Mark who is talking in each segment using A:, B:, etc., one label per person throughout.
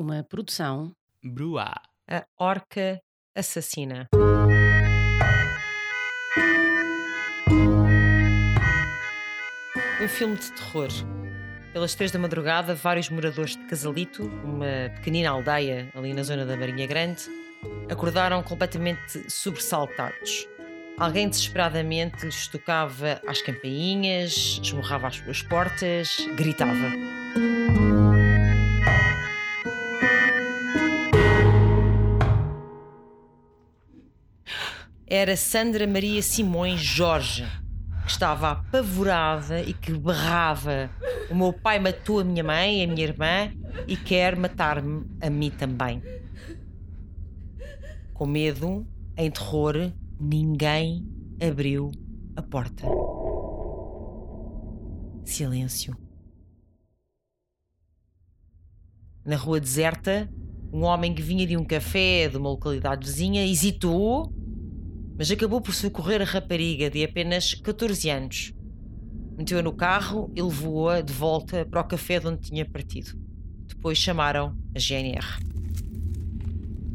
A: Uma produção
B: Brua.
C: A Orca Assassina. Um filme de terror. Pelas três da madrugada, vários moradores de Casalito, uma pequenina aldeia ali na zona da Marinha Grande, acordaram completamente sobressaltados. Alguém desesperadamente lhes tocava às campainhas, esmurrava as suas portas, gritava. Era Sandra Maria Simões Jorge, que estava apavorada e que berrava: O meu pai matou a minha mãe, a minha irmã e quer matar-me a mim também. Com medo, em terror, ninguém abriu a porta. Silêncio. Na rua deserta, um homem que vinha de um café de uma localidade vizinha hesitou, mas acabou por socorrer a rapariga de apenas 14 anos. Meteu-a no carro e levou-a de volta para o café de onde tinha partido. Depois chamaram a GNR.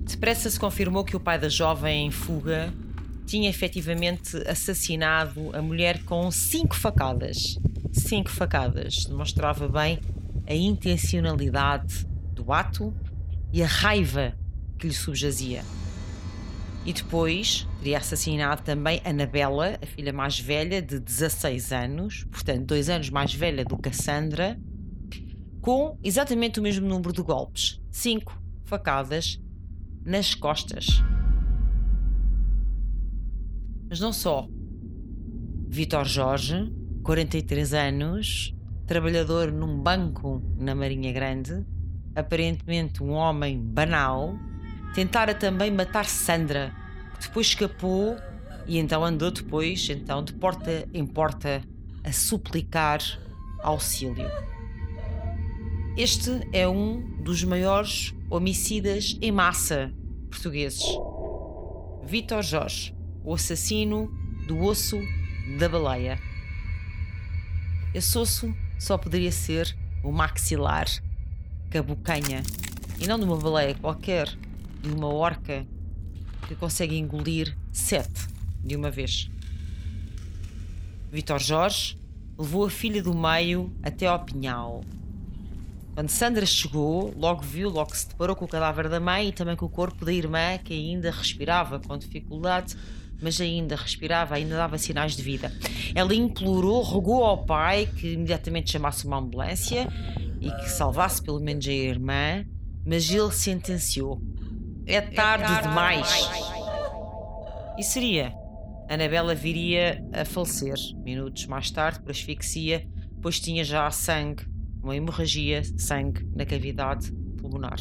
C: Depressa se confirmou que o pai da jovem em fuga tinha efetivamente assassinado a mulher com cinco facadas. Cinco facadas. Demonstrava bem a intencionalidade do ato e a raiva que lhe subjazia. E depois teria assassinado também Anabela, a filha mais velha, de 16 anos, portanto, dois anos mais velha do que a Sandra, com exatamente o mesmo número de golpes: cinco facadas nas costas. Mas não só. Vitor Jorge, 43 anos, trabalhador num banco na Marinha Grande, aparentemente um homem banal, tentara também matar Sandra, que depois escapou e então andou depois, então, de porta em porta a suplicar auxílio. Este é um dos maiores homicidas em massa portugueses. Vitor Jorge, o assassino do osso da baleia. Esse osso só poderia ser o maxilar, cabocanha, e não de uma baleia qualquer, de uma orca que consegue engolir sete de uma vez. Vitor Jorge levou a filha do meio até ao pinhal. Quando Sandra chegou, logo viu, logo se deparou com o cadáver da mãe e também com o corpo da irmã, que ainda respirava com dificuldade, mas ainda respirava, ainda dava sinais de vida. Ela implorou, rogou ao pai que imediatamente chamasse uma ambulância e que salvasse pelo menos a irmã, mas ele sentenciou: é tarde, demais. E seria. Anabela viria a falecer minutos mais tarde por asfixia, pois tinha já sangue, uma hemorragia de sangue na cavidade pulmonar.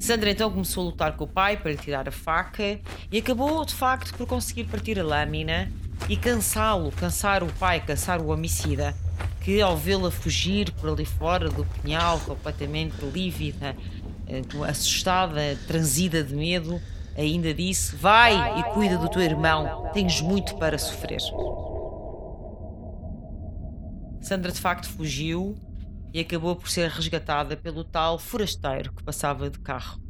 C: Sandra então começou a lutar com o pai para lhe tirar a faca e acabou de facto por conseguir partir a lâmina e cansá-lo, cansar o pai, cansar o homicida, que ao vê-la fugir por ali fora do pinhal, completamente lívida, assustada, transida de medo, ainda disse: Vai e cuida do teu irmão, tens muito para sofrer. Sandra de facto fugiu e acabou por ser resgatada pelo tal forasteiro que passava de carro.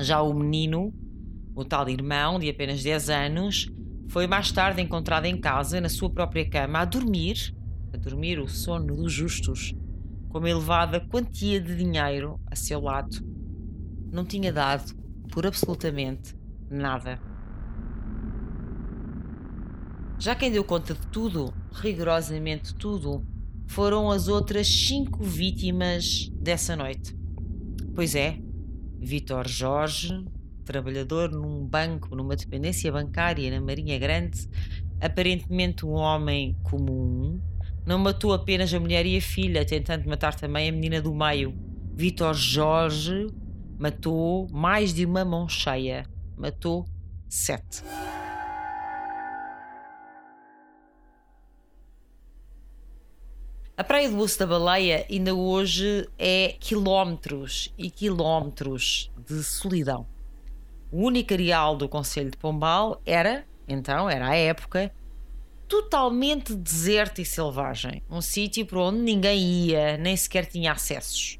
C: Já o menino, o tal irmão de apenas 10 anos, foi mais tarde encontrado em casa, na sua própria cama, a dormir, a dormir o sono dos justos, com uma elevada quantia de dinheiro a seu lado. Não tinha dado por absolutamente nada. Já quem deu conta de tudo, rigorosamente tudo, foram as outras cinco vítimas dessa noite. Pois é, Vitor Jorge, trabalhador num banco, numa dependência bancária na Marinha Grande, aparentemente um homem comum, não matou apenas a mulher e a filha, tentando matar também a menina do meio, Vitor Jorge matou mais de uma mão cheia. Matou sete. A Praia do Osso da Baleia ainda hoje é quilómetros e quilómetros de solidão. O único areal do Conselho de Pombal era, então, era a época, totalmente deserto e selvagem. Um sítio para onde ninguém ia, nem sequer tinha acessos.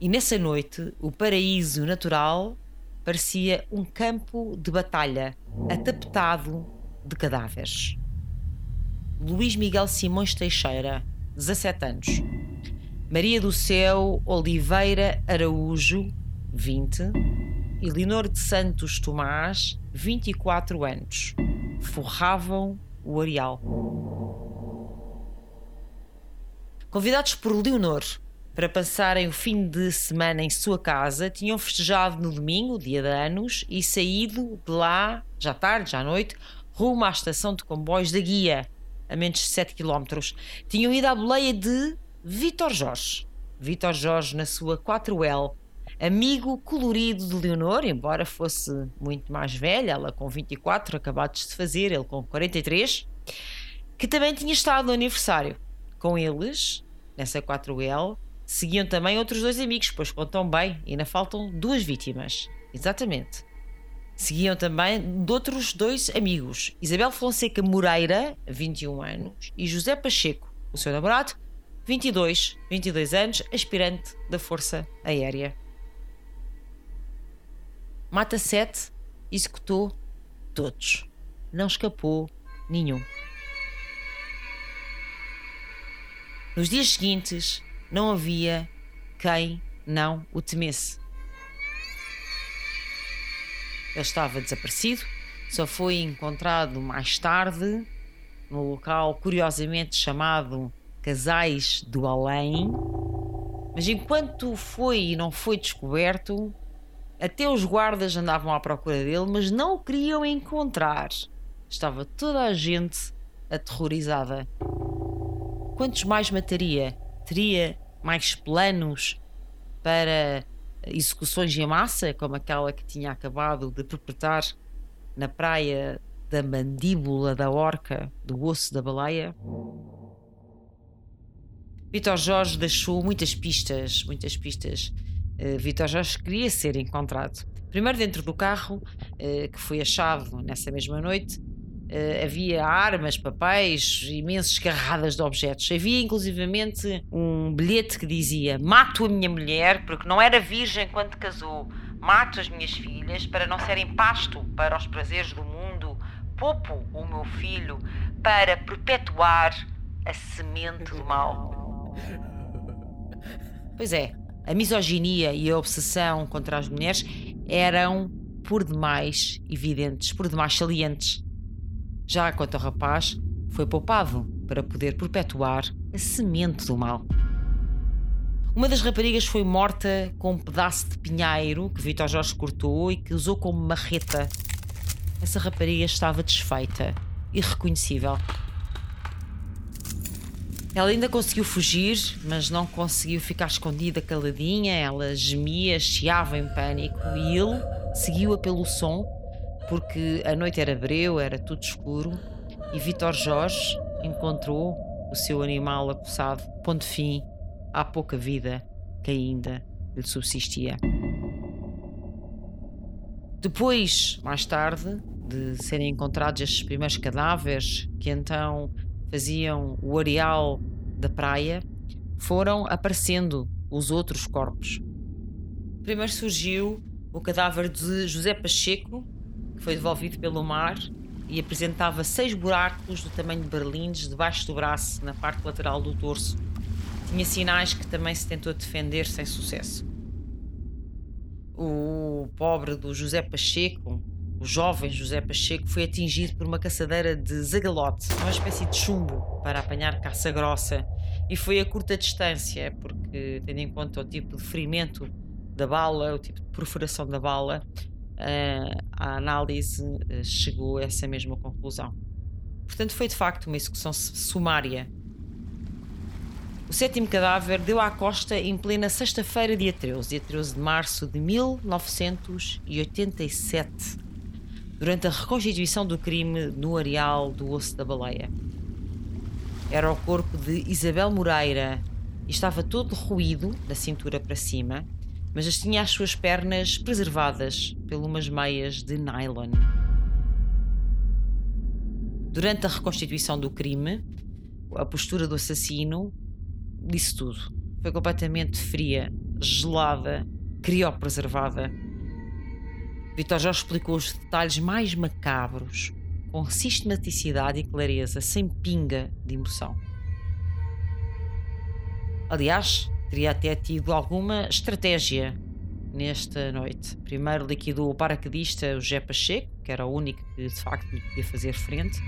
C: E nessa noite, o paraíso natural parecia um campo de batalha, atapetado de cadáveres. Luís Miguel Simões Teixeira 17 anos. Maria do Céu Oliveira Araújo, 20. E Leonor de Santos Tomás, 24 anos. Forravam o areal. Convidados por Leonor para passarem o fim de semana em sua casa, tinham festejado no domingo, dia de anos, e saído de lá, já tarde, já à noite, rumo à estação de comboios da Guia, a menos de 7 km, tinham ido à boleia de Vitor Jorge. Vitor Jorge, na sua 4L, amigo colorido de Leonor, embora fosse muito mais velha, ela com 24, acabados de fazer, ele com 43, que também tinha estado no aniversário. Com eles, nessa 4L, seguiam também outros dois amigos, pois contam bem, ainda faltam duas vítimas. Exatamente. Seguiam também de outros dois amigos, Isabel Fonseca Moreira, 21 anos, e José Pacheco, o seu namorado, 22, 22 anos, aspirante da Força Aérea. Mata 7 executou todos. Não escapou nenhum. Nos dias seguintes, não havia quem não o temesse. Ele estava desaparecido, só foi encontrado mais tarde no local curiosamente chamado Casais do Além. Mas enquanto foi e não foi descoberto, até os guardas andavam à procura dele, mas não o queriam encontrar. Estava toda a gente aterrorizada. Quantos mais mataria? Teria mais planos para execuções em massa, como aquela que tinha acabado de perpetrar na praia da mandíbula da orca, do osso da baleia. Vitor Jorge deixou muitas pistas, muitas pistas. Uh, Vitor Jorge queria ser encontrado. Primeiro dentro do carro, uh, que foi achado nessa mesma noite, Uh, havia armas, papéis, imensas carradas de objetos. Havia inclusivamente um bilhete que dizia: Mato a minha mulher porque não era virgem quando casou, mato as minhas filhas para não serem pasto para os prazeres do mundo, poupo o meu filho para perpetuar a semente do mal. Pois é, a misoginia e a obsessão contra as mulheres eram por demais evidentes, por demais salientes. Já quanto ao rapaz, foi poupado para poder perpetuar a semente do mal. Uma das raparigas foi morta com um pedaço de pinheiro que Vitor Jorge cortou e que usou como marreta. Essa rapariga estava desfeita, irreconhecível. Ela ainda conseguiu fugir, mas não conseguiu ficar escondida, caladinha. Ela gemia, chiava em pânico e ele seguiu-a pelo som porque a noite era breu, era tudo escuro e Vitor Jorge encontrou o seu animal acossado, pondo fim à pouca vida que ainda lhe subsistia. Depois, mais tarde, de serem encontrados estes primeiros cadáveres que então faziam o areal da praia, foram aparecendo os outros corpos. Primeiro surgiu o cadáver de José Pacheco, que foi devolvido pelo mar e apresentava seis buracos do tamanho de berlindes debaixo do braço, na parte lateral do torso. Tinha sinais que também se tentou defender sem sucesso. O pobre do José Pacheco, o jovem José Pacheco, foi atingido por uma caçadeira de zagalote, uma espécie de chumbo para apanhar caça grossa, e foi a curta distância, porque, tendo em conta o tipo de ferimento da bala, o tipo de perfuração da bala, uh, a análise uh, chegou a essa mesma conclusão. Portanto, foi de facto uma execução sumária. O sétimo cadáver deu à costa em plena sexta-feira, dia 13, dia 13 de março de 1987, durante a reconstituição do crime no areal do Osso da Baleia. Era o corpo de Isabel Moreira e estava todo ruído da cintura para cima, mas tinha as suas pernas preservadas por umas meias de nylon. Durante a reconstituição do crime, a postura do assassino disse tudo. Foi completamente fria, gelada, criopreservada. Vitor Jorge explicou os detalhes mais macabros, com sistematicidade e clareza, sem pinga de emoção. Aliás, teria até tido alguma estratégia nesta noite. Primeiro liquidou o paraquedista o José Pacheco, que era o único que de facto lhe podia fazer frente,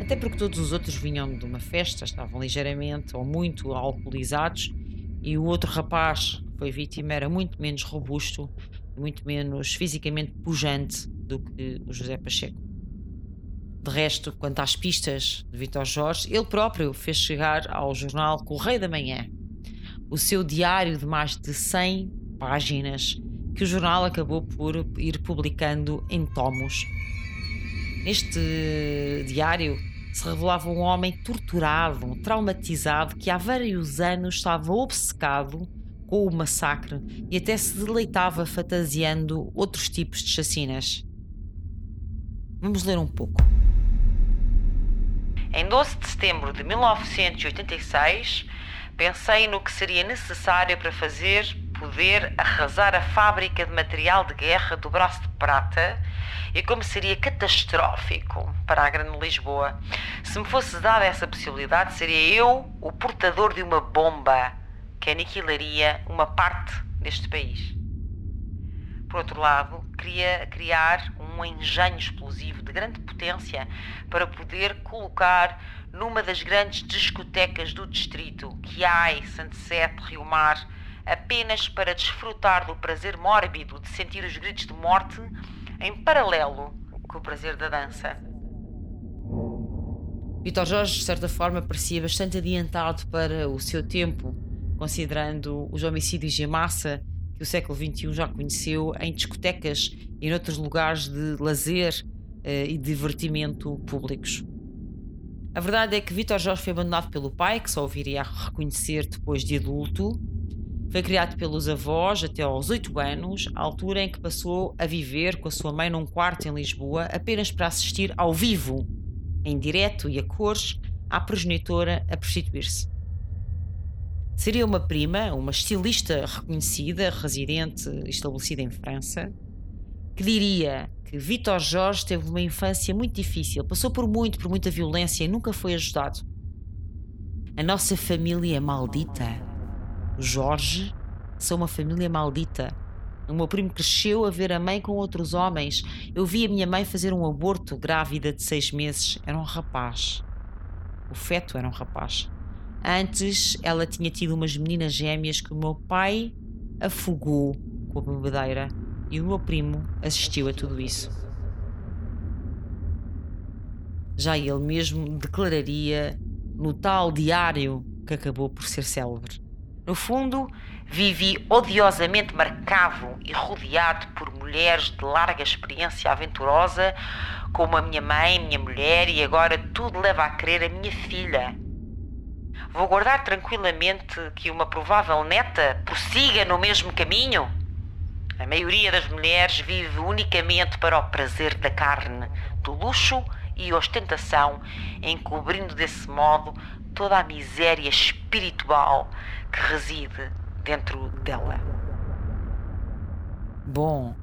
C: até porque todos os outros vinham de uma festa, estavam ligeiramente ou muito alcoolizados, e o outro rapaz que foi vítima era muito menos robusto, muito menos fisicamente pujante do que o José Pacheco. De resto, quanto às pistas de Vitor Jorge, ele próprio fez chegar ao jornal Correio da Manhã o seu diário de mais de 100 páginas que o jornal acabou por ir publicando em tomos. Neste diário se revelava um homem torturado, traumatizado, que há vários anos estava obcecado com o massacre e até se deleitava fantasiando outros tipos de chacinas. Vamos ler um pouco. Em 12 de setembro de 1986, pensei no que seria necessário para fazer poder arrasar a fábrica de material de guerra do Braço de Prata e como seria catastrófico para a Grande Lisboa. Se me fosse dada essa possibilidade, seria eu o portador de uma bomba que aniquilaria uma parte deste país. Por outro lado, queria criar um engenho explosivo de grande potência para poder colocar numa das grandes discotecas do distrito, Quiai, Sunset, Rio Mar, apenas para desfrutar do prazer mórbido de sentir os gritos de morte em paralelo com o prazer da dança. Vitor Jorge, de certa forma, parecia bastante adiantado para o seu tempo, considerando os homicídios em massa que o século XXI já conheceu em discotecas e em outros lugares de lazer eh, e divertimento públicos. A verdade é que Vitor Jorge foi abandonado pelo pai, que só o viria a reconhecer depois de adulto, foi criado pelos avós até aos 8 anos, a altura em que passou a viver com a sua mãe num quarto em Lisboa, apenas para assistir ao vivo, em direto e a cores, à progenitora a prostituir-se. Seria uma prima, uma estilista reconhecida, residente estabelecida em França, que diria que Vitor Jorge teve uma infância muito difícil, passou por muito, por muita violência e nunca foi ajudado. A nossa família é maldita Jorge são uma família maldita. O meu primo cresceu a ver a mãe com outros homens. Eu vi a minha mãe fazer um aborto grávida de seis meses. Era um rapaz. O feto era um rapaz. Antes, ela tinha tido umas meninas gêmeas que o meu pai afogou com a bebedeira e o meu primo assistiu a tudo isso. Já ele mesmo declararia no tal diário que acabou por ser célebre. No fundo, vivi odiosamente marcado e rodeado por mulheres de larga experiência aventurosa, como a minha mãe, minha mulher e agora tudo leva a crer a minha filha. Vou guardar tranquilamente que uma provável neta prossiga no mesmo caminho? A maioria das mulheres vive unicamente para o prazer da carne, do luxo e ostentação, encobrindo desse modo toda a miséria espiritual que reside dentro dela. Bom,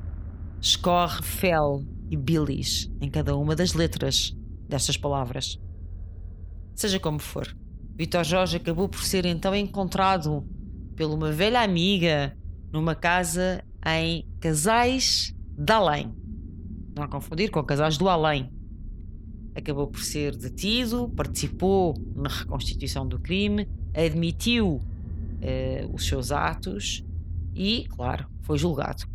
C: escorre fel e bilis em cada uma das letras destas palavras. Seja como for, Vitor Jorge acabou por ser então encontrado por uma velha amiga numa casa em Casais de Além. Não confundir com Casais do Além. Acabou por ser detido, participou na reconstituição do crime, admitiu eh, os seus atos e, claro, foi julgado.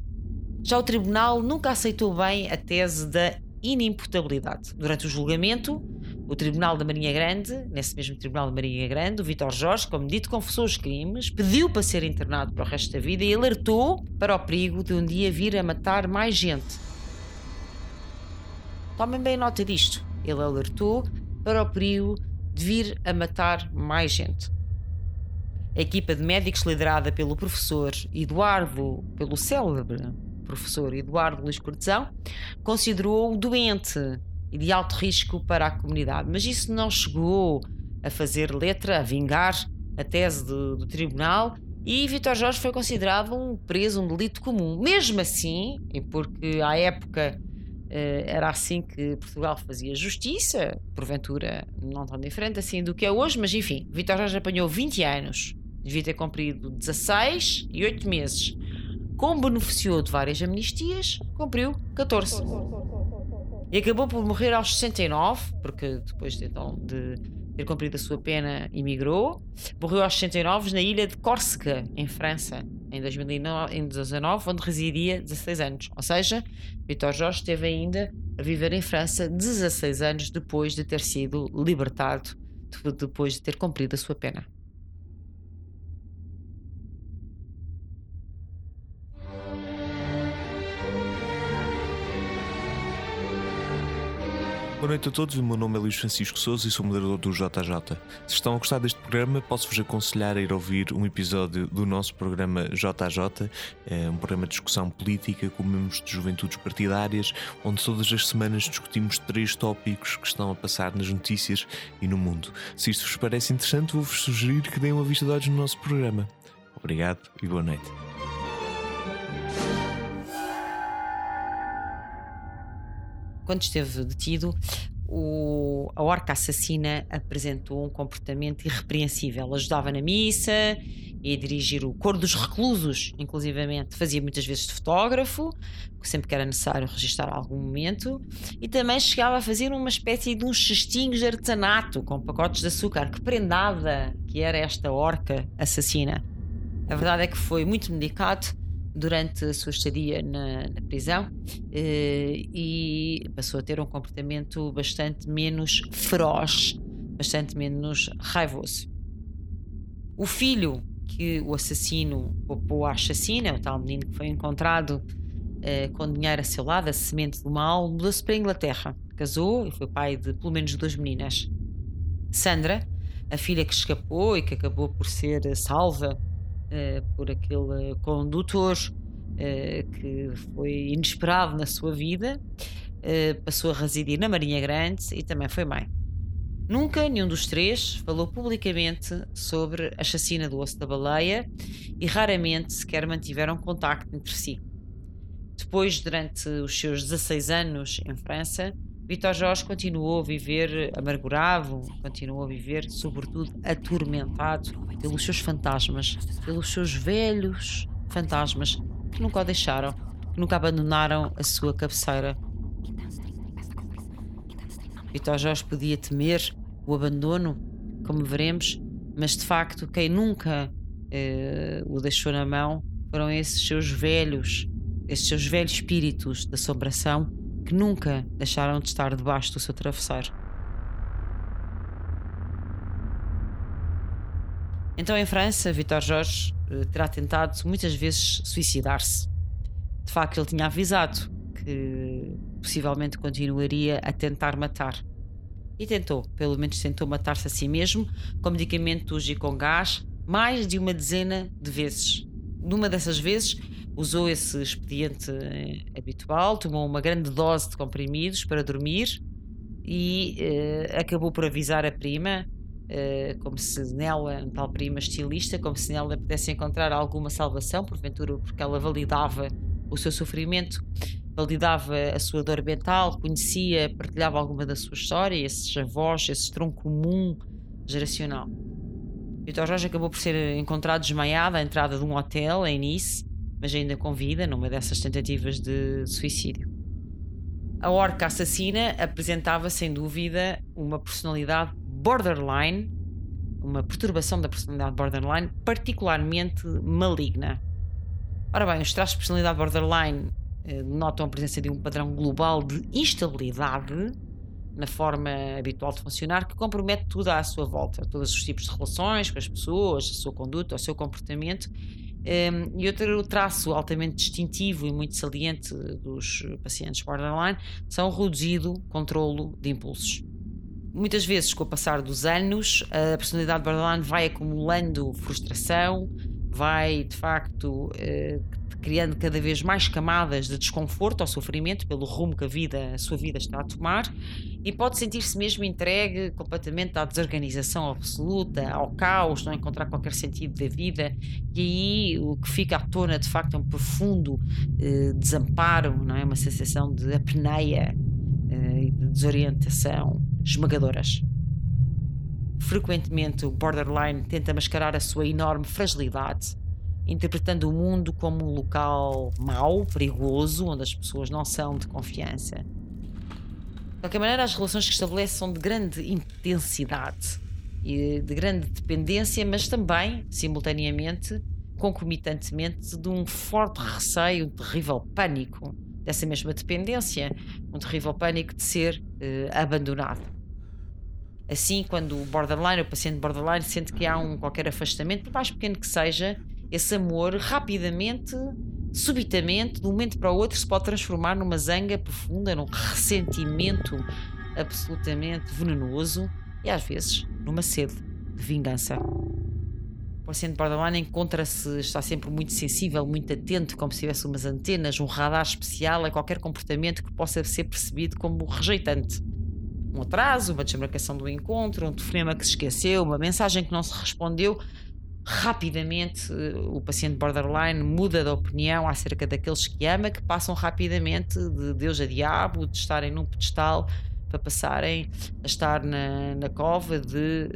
C: Já o tribunal nunca aceitou bem a tese da inimputabilidade. Durante o julgamento, O Tribunal da Marinha Grande, nesse mesmo Tribunal da Marinha Grande, o Vitor Jorge, como dito, confessou os crimes, pediu para ser internado para o resto da vida e alertou para o perigo de um dia vir a matar mais gente. Tomem bem nota disto. Ele alertou para o perigo de vir a matar mais gente. A equipa de médicos liderada pelo professor Eduardo, pelo célebre professor Eduardo Luís Cortesão, considerou-o doente e de alto risco para a comunidade. Mas isso não chegou a fazer letra, a vingar a tese do, do tribunal e Vitor Jorge foi considerado um preso, um delito comum. Mesmo assim, porque à época eh, era assim que Portugal fazia justiça, porventura não tão diferente assim do que é hoje, mas enfim, Vitor Jorge apanhou 20 anos, devia ter cumprido 16 e 8 meses. Como beneficiou de várias amnistias, cumpriu 14. E acabou por morrer aos 69, porque depois de, então, de ter cumprido a sua pena, emigrou. Morreu aos 69 na ilha de Córcega, em França, em 2019, onde residia 16 anos. Ou seja, Vitor Jorge esteve ainda a viver em França 16 anos depois de ter sido libertado, depois de ter cumprido a sua pena.
B: Boa noite a todos, o meu nome é Luís Francisco Souza e sou moderador do JJ. Se estão a gostar deste programa, posso-vos aconselhar a ir ouvir um episódio do nosso programa JJ, é um programa de discussão política com membros de juventudes partidárias, onde todas as semanas discutimos três tópicos que estão a passar nas notícias e no mundo. Se isto vos parece interessante, vou-vos sugerir que deem uma vista de olhos no nosso programa. Obrigado e boa noite.
C: Quando esteve detido, o, a orca assassina apresentou um comportamento irrepreensível. Ajudava na missa e dirigir o coro dos reclusos, inclusivamente. Fazia muitas vezes de fotógrafo, sempre que era necessário registrar algum momento, e também chegava a fazer uma espécie de uns cestinhos de artesanato com pacotes de açúcar. Que prendada que era esta orca assassina! A verdade é que foi muito medicado durante a sua estadia na, na prisão eh, e passou a ter um comportamento bastante menos feroz, bastante menos raivoso. O filho que o assassino poupou à chacina, o tal menino que foi encontrado eh, com dinheiro a seu lado, a semente do mal, mudou-se para a Inglaterra, casou e foi pai de pelo menos duas meninas. Sandra, a filha que escapou e que acabou por ser salva por aquele condutor uh, que foi inesperado na sua vida, uh, passou a residir na Marinha Grande e também foi mãe. Nunca nenhum dos três falou publicamente sobre a chacina do osso da baleia e raramente sequer mantiveram contacto entre si. Depois, durante os seus 16 anos em França, Vitor Jorge continuou a viver amargurado, continuou a viver, sobretudo, atormentado pelos seus fantasmas, pelos seus velhos fantasmas que nunca o deixaram, que nunca abandonaram a sua cabeceira. Vitor Jorge podia temer o abandono, como veremos, mas de facto quem nunca eh, o deixou na mão foram esses seus velhos, esses seus velhos espíritos de assombração que nunca deixaram de estar debaixo do seu travesseiro. Então, em França, Vitor Jorge eh, terá tentado muitas vezes suicidar-se. De facto, ele tinha avisado que possivelmente continuaria a tentar matar. E tentou, pelo menos tentou matar-se a si mesmo com medicamentos e com gás mais de uma dezena de vezes. Numa dessas vezes, usou esse expediente eh, habitual, tomou uma grande dose de comprimidos para dormir e uh, acabou por avisar a prima, uh, como se nela, tal prima estilista, como se nela pudesse encontrar alguma salvação, porventura porque ela validava o seu sofrimento, validava a sua dor mental, conhecia, partilhava alguma da sua história, esses avós, esse tronco comum geracional. Vitor Jorge acabou por ser encontrado desmaiado à entrada de um hotel em Nice mas ainda com vida numa dessas tentativas de suicídio. A orca assassina apresentava sem dúvida uma personalidade borderline, uma perturbação da personalidade borderline particularmente maligna. Ora bem, os traços de personalidade borderline eh, notam a presença de um padrão global de instabilidade, na forma habitual de funcionar, que compromete tudo à sua volta, todos os tipos de relações com as pessoas, a sua conduta, o seu comportamento. Um, e outro traço altamente distintivo e muito saliente dos pacientes borderline são o reduzido controlo de impulsos. Muitas vezes, com o passar dos anos, a personalidade borderline vai acumulando frustração, vai de facto eh, criando cada vez mais camadas de desconforto ou sofrimento pelo rumo que a vida, a sua vida está a tomar e pode sentir-se mesmo entregue completamente à desorganização absoluta, ao caos, não encontrar qualquer sentido da vida e aí o que fica à tona de facto é um profundo eh, desamparo, não é? uma sensação de apneia eh, e de desorientação esmagadoras. Frequentemente, o borderline tenta mascarar a sua enorme fragilidade, interpretando o mundo como um local mau, perigoso, onde as pessoas não são de confiança. De qualquer maneira, as relações que estabelece são de grande intensidade e de grande dependência, mas também, simultaneamente, concomitantemente, de um forte receio, um terrível pânico dessa mesma dependência, um terrível pânico de ser uh, abandonado. Assim, quando o borderline, o paciente borderline, sente que há um qualquer afastamento, por mais pequeno que seja, esse amor rapidamente, subitamente, de um momento para o outro, se pode transformar numa zanga profunda, num ressentimento absolutamente venenoso e às vezes numa sede de vingança. O paciente borderline encontra-se, está sempre muito sensível, muito atento, como se tivesse umas antenas, um radar especial a qualquer comportamento que possa ser percebido como rejeitante um atraso, uma desmarcação do encontro, um telefonema que se esqueceu, uma mensagem que não se respondeu, rapidamente eh, o paciente borderline muda de opinião acerca daqueles que ama, que passam rapidamente de Deus a diabo, de estarem num pedestal para passarem a estar na, na cova de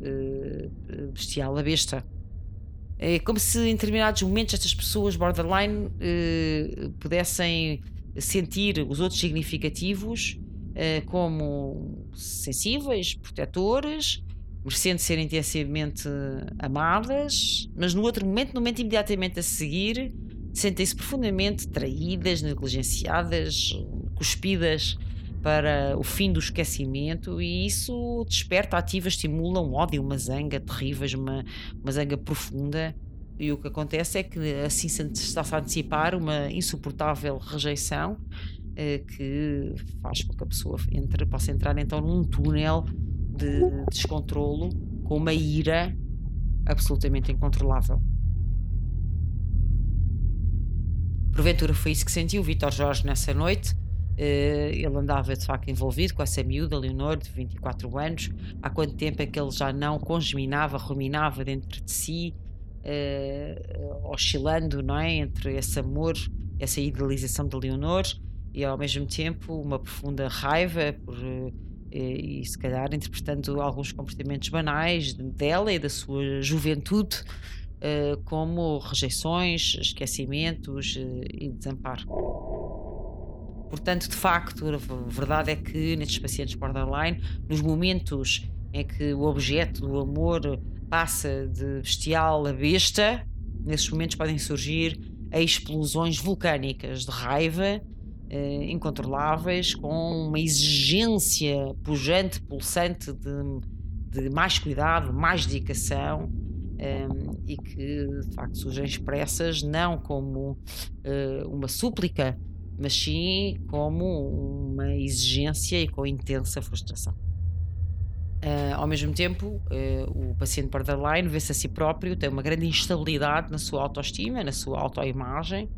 C: uh, bestial a besta. É como se em determinados momentos estas pessoas borderline uh, pudessem sentir os outros significativos uh, como sensíveis, protetores, merecendo ser intensamente amadas, mas no outro momento, no momento imediatamente a seguir, sentem-se profundamente traídas, negligenciadas, cuspidas para o fim do esquecimento e isso desperta, ativa, estimula um ódio, uma zanga terríveis, uma, uma zanga profunda. E o que acontece é que assim se está-se a antecipar uma insuportável rejeição eh, que faz com que a pessoa entre, possa entrar então num túnel de descontrolo com uma ira absolutamente incontrolável. Porventura foi isso que sentiu Vitor Jorge nessa noite. Uh, ele andava de facto envolvido com essa miúda, Leonor, de 24 anos. Há quanto tempo é que ele já não congeminava, ruminava dentro de si, uh, oscilando não é? entre esse amor, essa idealização de Leonor e ao mesmo tempo uma profunda raiva por eh, e se calhar interpretando alguns comportamentos banais dela e da sua juventude eh, como rejeições, esquecimentos eh, e desamparo. Portanto, de facto, a verdade é que nestes pacientes borderline, nos momentos em que o objeto do amor passa de bestial a besta, nesses momentos podem surgir explosões vulcânicas de raiva eh, incontroláveis, com uma exigência pujante, pulsante de, de mais cuidado, mais dedicação. Ehm, e que de facto surgem expressas não como uh, uma súplica, mas sim como uma exigência e com intensa frustração. Uh, ao mesmo tempo, uh, o paciente borderline vê-se a si próprio, tem uma grande instabilidade na sua autoestima, na sua autoimagem,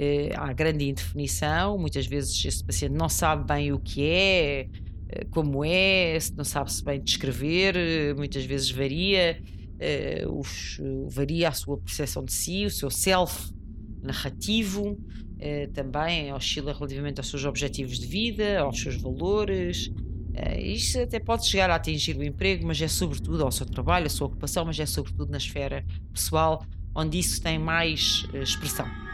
C: eh, há grande indefinição, muitas vezes esse paciente não sabe bem o que é, eh, como é, não sabe se bem descrever, eh, muitas vezes varia, os, varia a sua percepção de si, o seu self narrativo, também oscila relativamente aos seus objetivos de vida, aos seus valores. Isto até pode chegar a atingir o emprego, mas é sobretudo ao seu trabalho, à sua ocupação, mas é sobretudo na esfera pessoal, onde isso tem mais expressão.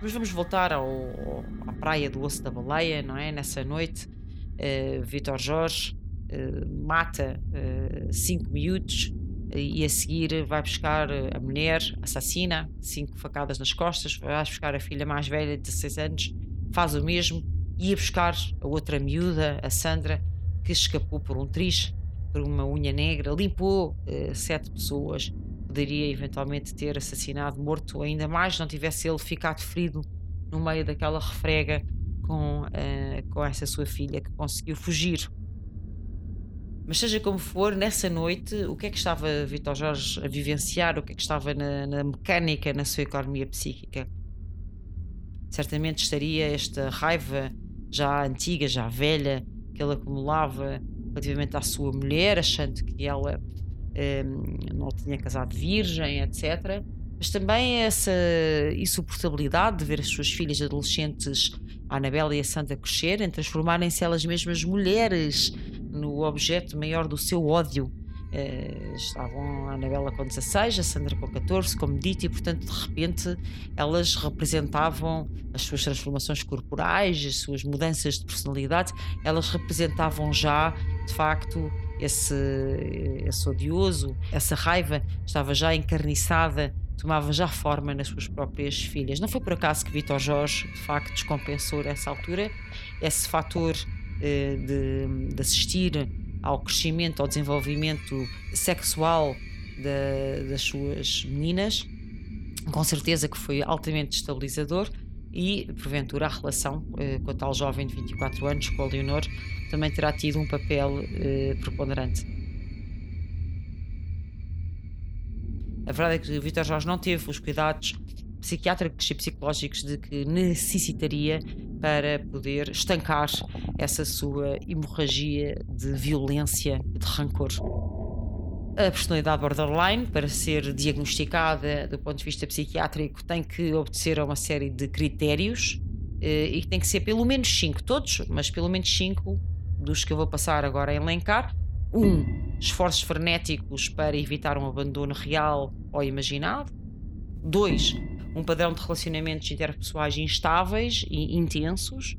C: Mas vamos voltar ao, à praia do Osso da Baleia, não é? Nessa noite, uh, Vitor Jorge uh, mata uh, cinco miúdos e a seguir vai buscar a mulher assassina, cinco facadas nas costas, vai buscar a filha mais velha de 16 anos, faz o mesmo ia buscar a outra miúda, a Sandra, que escapou por um triz, por uma unha negra, limpou sete pessoas, poderia eventualmente ter assassinado, morto, ainda mais não tivesse ele ficado ferido no meio daquela refrega com, uh, com essa sua filha que conseguiu fugir. Mas seja como for, nessa noite, o que é que estava Vitor Jorge a vivenciar? O que é que estava na, na mecânica, na sua economia psíquica? Certamente estaria esta raiva já antiga, já velha, que ele acumulava relativamente à sua mulher, achando que ela um, não tinha casado virgem, etc. Mas também essa insuportabilidade de ver as suas filhas adolescentes, a Anabela e a Santa, crescerem, transformarem-se elas mesmas mulheres no objeto maior do seu ódio. Uh, estavam a Anabela com 16, a Sandra com 14, como dito, e portanto, de repente, elas representavam as suas transformações corporais, as suas mudanças de personalidade, elas representavam já, de facto, esse, esse odioso, essa raiva estava já encarniçada, tomava já forma nas suas próprias filhas. Não foi por acaso que Vitor Jorge, de facto, descompensou nessa altura esse fator eh, de, de assistir ao crescimento, ao desenvolvimento sexual das suas meninas, com certeza que foi altamente estabilizador e, porventura, a relação eh, com a tal jovem de 24 anos, com a Leonor, também terá tido um papel eh, preponderante. A verdade é que o Vitor Jorge não teve os cuidados psiquiátricos e psicológicos de que necessitaria para poder estancar essa sua hemorragia de violência, de rancor. A personalidade borderline, para ser diagnosticada do ponto de vista psiquiátrico, tem que obedecer a uma série de critérios eh, e tem que ser pelo menos cinco, todos, mas pelo menos cinco dos que eu vou passar agora a elencar. Um, esforços frenéticos para evitar um abandono real ou imaginado. Dois, um padrão de relacionamentos interpessoais instáveis e intensos,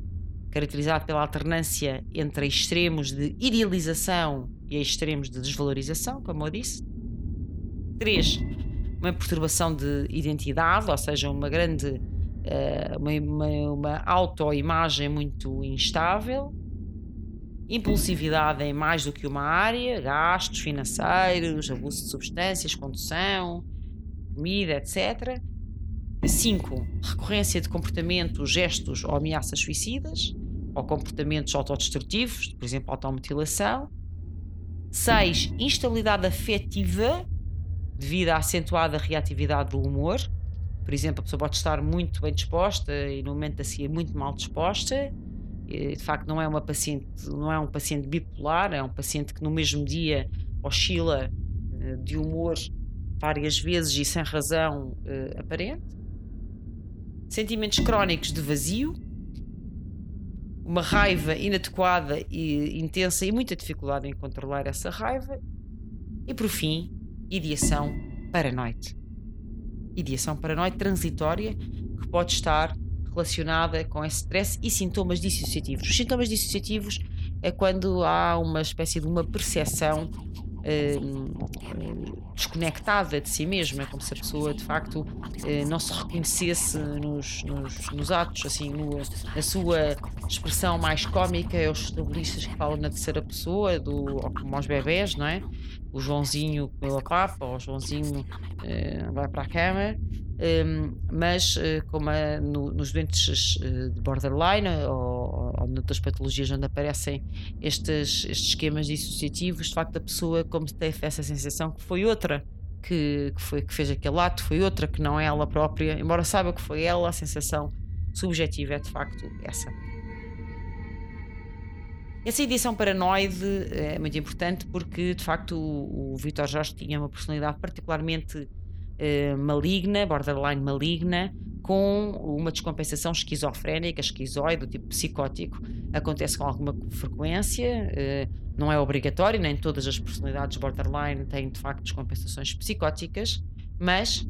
C: caracterizado pela alternância entre extremos de idealização e extremos de desvalorização, como eu disse. 3. Uma perturbação de identidade, ou seja, uma grande eh, uma, uma, uma autoimagem muito instável. Impulsividade em mais do que uma área, gastos financeiros, abuso de substâncias, condução, comida, etc. 5. Recorrência de comportamentos, gestos ou ameaças suicidas ou comportamentos autodestrutivos, por exemplo, automutilação. 6. Instabilidade afetiva devido à acentuada reatividade do humor. Por exemplo, a pessoa pode estar muito bem disposta e no momento a seguir muito mal disposta. De facto, não é uma paciente, não é um paciente bipolar, é um paciente que no mesmo dia oscila eh, de humor várias vezes e sem razão eh, aparente sentimentos crónicos de vazio, uma raiva inadequada e intensa e muita dificuldade em controlar essa raiva, e por fim, ideação paranoide. Ideação paranoide transitória que pode estar relacionada com esse stress e sintomas dissociativos. Os sintomas dissociativos é quando há uma espécie de uma percepção desconectada de si mesma, como se a pessoa de facto uh, não se reconhecesse nos, nos, nos atos, assim, no, na sua expressão mais cómica, é os estabelistas que falam na terceira pessoa, do, como aos bebés, não é? O Joãozinho comeu a papa, ou o Joãozinho uh, vai para a cama. Um, mas uh, como é no, nos doentes uh, de borderline ou, ou noutras patologias onde aparecem estes, estes esquemas dissociativos, de facto a pessoa como teve essa sensação que foi outra que, que, foi, que fez aquele ato, foi outra que não é ela própria, embora saiba que foi ela, a sensação subjetiva é de facto essa. Essa edição paranoide é muito importante porque de facto o, o Vitor Jorge tinha uma personalidade particularmente eh, maligna, borderline maligna, com uma descompensação esquizofrénica, esquizoide, do tipo psicótico. Acontece com alguma frequência, uh, não é obrigatório, nem todas as personalidades borderline têm de facto descompensações psicóticas, mas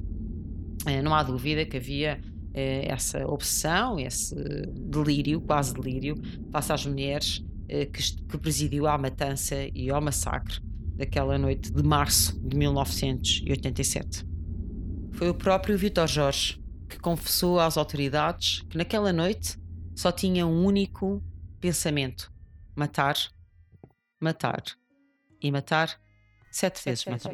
C: não há dúvida que havia essa obsessão, esse delírio, quase delírio, face às mulheres que, que presidiu à matança e ao massacre daquela noite de março de 1987. Foi o próprio Vitor Jorge que confessou às autoridades que naquela noite só tinha um único pensamento: matar, matar e matar. Sete vezes matar.